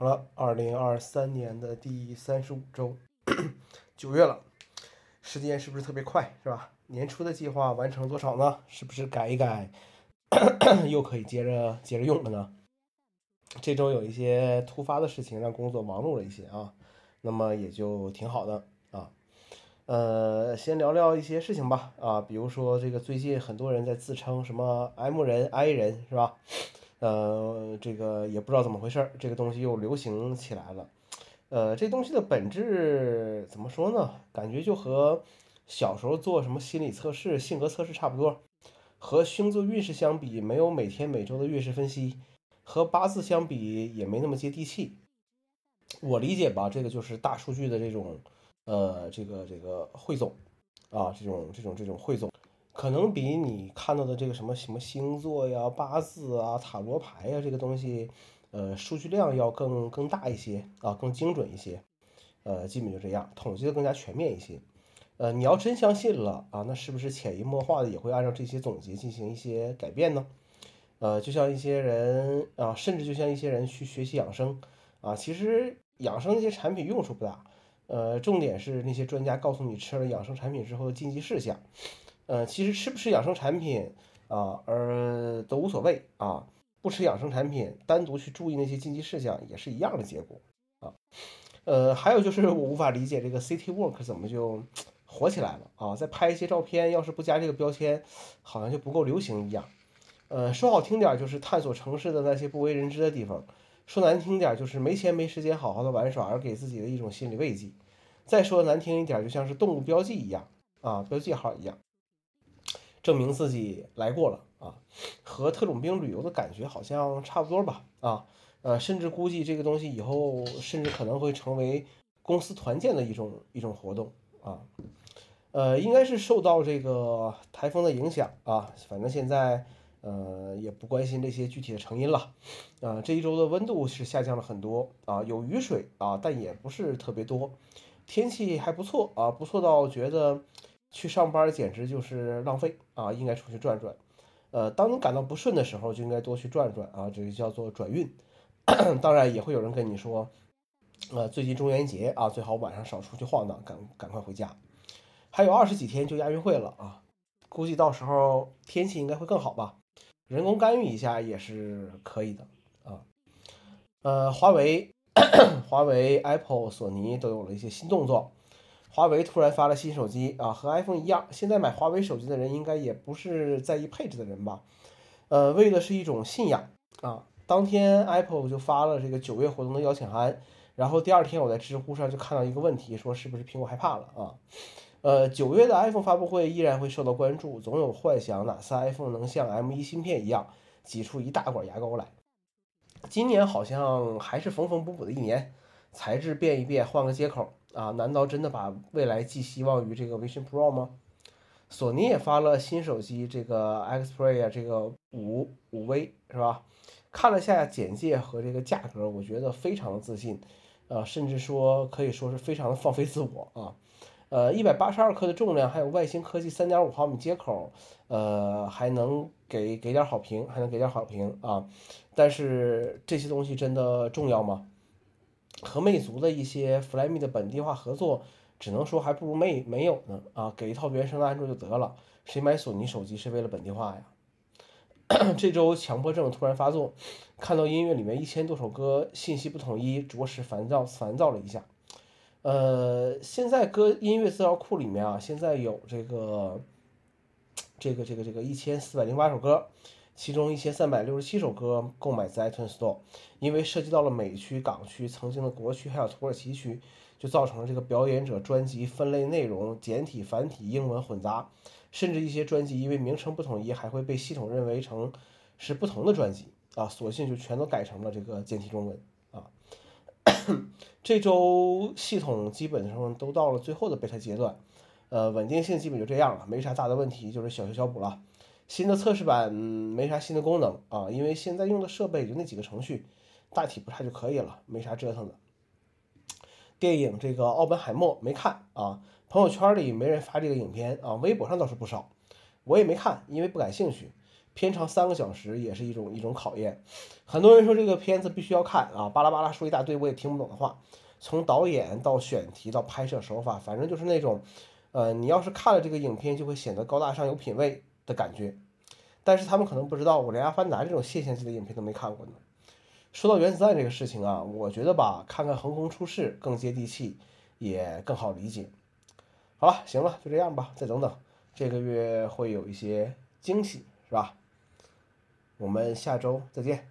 好了，二零二三年的第三十五周，九月了，时间是不是特别快，是吧？年初的计划完成多少呢？是不是改一改，又可以接着接着用了呢？这周有一些突发的事情，让工作忙碌了一些啊，那么也就挺好的啊。呃，先聊聊一些事情吧啊，比如说这个最近很多人在自称什么 M 人、I 人，是吧？呃，这个也不知道怎么回事，这个东西又流行起来了。呃，这东西的本质怎么说呢？感觉就和小时候做什么心理测试、性格测试差不多，和星座运势相比，没有每天每周的运势分析。和八字相比也没那么接地气，我理解吧，这个就是大数据的这种，呃，这个这个汇总，啊，这种这种这种汇总，可能比你看到的这个什么什么星座呀、八字啊、塔罗牌呀这个东西，呃，数据量要更更大一些啊，更精准一些，呃，基本就这样，统计的更加全面一些，呃，你要真相信了啊，那是不是潜移默化的也会按照这些总结进行一些改变呢？呃，就像一些人啊，甚至就像一些人去学习养生啊，其实养生那些产品用处不大，呃，重点是那些专家告诉你吃了养生产品之后的禁忌事项，呃，其实吃不吃养生产品啊，而都无所谓啊，不吃养生产品，单独去注意那些禁忌事项也是一样的结果啊，呃，还有就是我无法理解这个 City Walk 怎么就火起来了啊，在拍一些照片，要是不加这个标签，好像就不够流行一样。呃，说好听点就是探索城市的那些不为人知的地方；说难听点就是没钱没时间好好的玩耍，而给自己的一种心理慰藉。再说难听一点，就像是动物标记一样啊，标记号一样，证明自己来过了啊，和特种兵旅游的感觉好像差不多吧啊，呃，甚至估计这个东西以后甚至可能会成为公司团建的一种一种活动啊，呃，应该是受到这个台风的影响啊，反正现在。呃，也不关心这些具体的成因了，啊，这一周的温度是下降了很多啊，有雨水啊，但也不是特别多，天气还不错啊，不错到觉得去上班简直就是浪费啊，应该出去转转。呃，当你感到不顺的时候，就应该多去转转啊，这就叫做转运。当然也会有人跟你说，呃，最近中元节啊，最好晚上少出去晃荡，赶赶快回家。还有二十几天就亚运会了啊，估计到时候天气应该会更好吧。人工干预一下也是可以的啊，呃，华为、华为、Apple、索尼都有了一些新动作。华为突然发了新手机啊，和 iPhone 一样。现在买华为手机的人应该也不是在意配置的人吧？呃，为的是一种信仰啊。当天 Apple 就发了这个九月活动的邀请函，然后第二天我在知乎上就看到一个问题，说是不是苹果害怕了啊？呃，九月的 iPhone 发布会依然会受到关注，总有幻想哪次 iPhone 能像 M1 芯片一样挤出一大管牙膏来。今年好像还是缝缝补补的一年，材质变一变，换个接口啊？难道真的把未来寄希望于这个 Vision Pro 吗？索尼也发了新手机，这个 Xperia 这个五五 V 是吧？看了下简介和这个价格，我觉得非常的自信，呃，甚至说可以说是非常的放飞自我啊。呃，一百八十二克的重量，还有外星科技三点五毫米接口，呃，还能给给点好评，还能给点好评啊！但是这些东西真的重要吗？和魅族的一些 Flyme 的本地化合作，只能说还不如没没有呢啊！给一套原生的安卓就得了，谁买索尼手机是为了本地化呀？这周强迫症突然发作，看到音乐里面一千多首歌信息不统一，着实烦躁烦躁了一下。呃，现在歌音乐资料库里面啊，现在有这个，这个这个这个一千四百零八首歌，其中一千三百六十七首歌购买在 iTunes Store，因为涉及到了美区、港区、曾经的国区还有土耳其区，就造成了这个表演者专辑分类内容简体、繁体、英文混杂，甚至一些专辑因为名称不统一，还会被系统认为成是不同的专辑啊，索性就全都改成了这个简体中文啊。这周系统基本上都到了最后的备胎阶段，呃，稳定性基本就这样了，没啥大的问题，就是小修小补了。新的测试版没啥新的功能啊，因为现在用的设备就那几个程序，大体不差就可以了，没啥折腾的。电影这个奥本海默没看啊，朋友圈里没人发这个影片啊，微博上倒是不少，我也没看，因为不感兴趣。片长三个小时也是一种一种考验。很多人说这个片子必须要看啊，巴拉巴拉说一大堆我也听不懂的话。从导演到选题到拍摄手法，反正就是那种，呃，你要是看了这个影片，就会显得高大上有品位的感觉。但是他们可能不知道，我连《阿凡达》这种现象级的影片都没看过呢。说到原子弹这个事情啊，我觉得吧，看看横空出世更接地气，也更好理解。好了，行了，就这样吧，再等等，这个月会有一些惊喜，是吧？我们下周再见。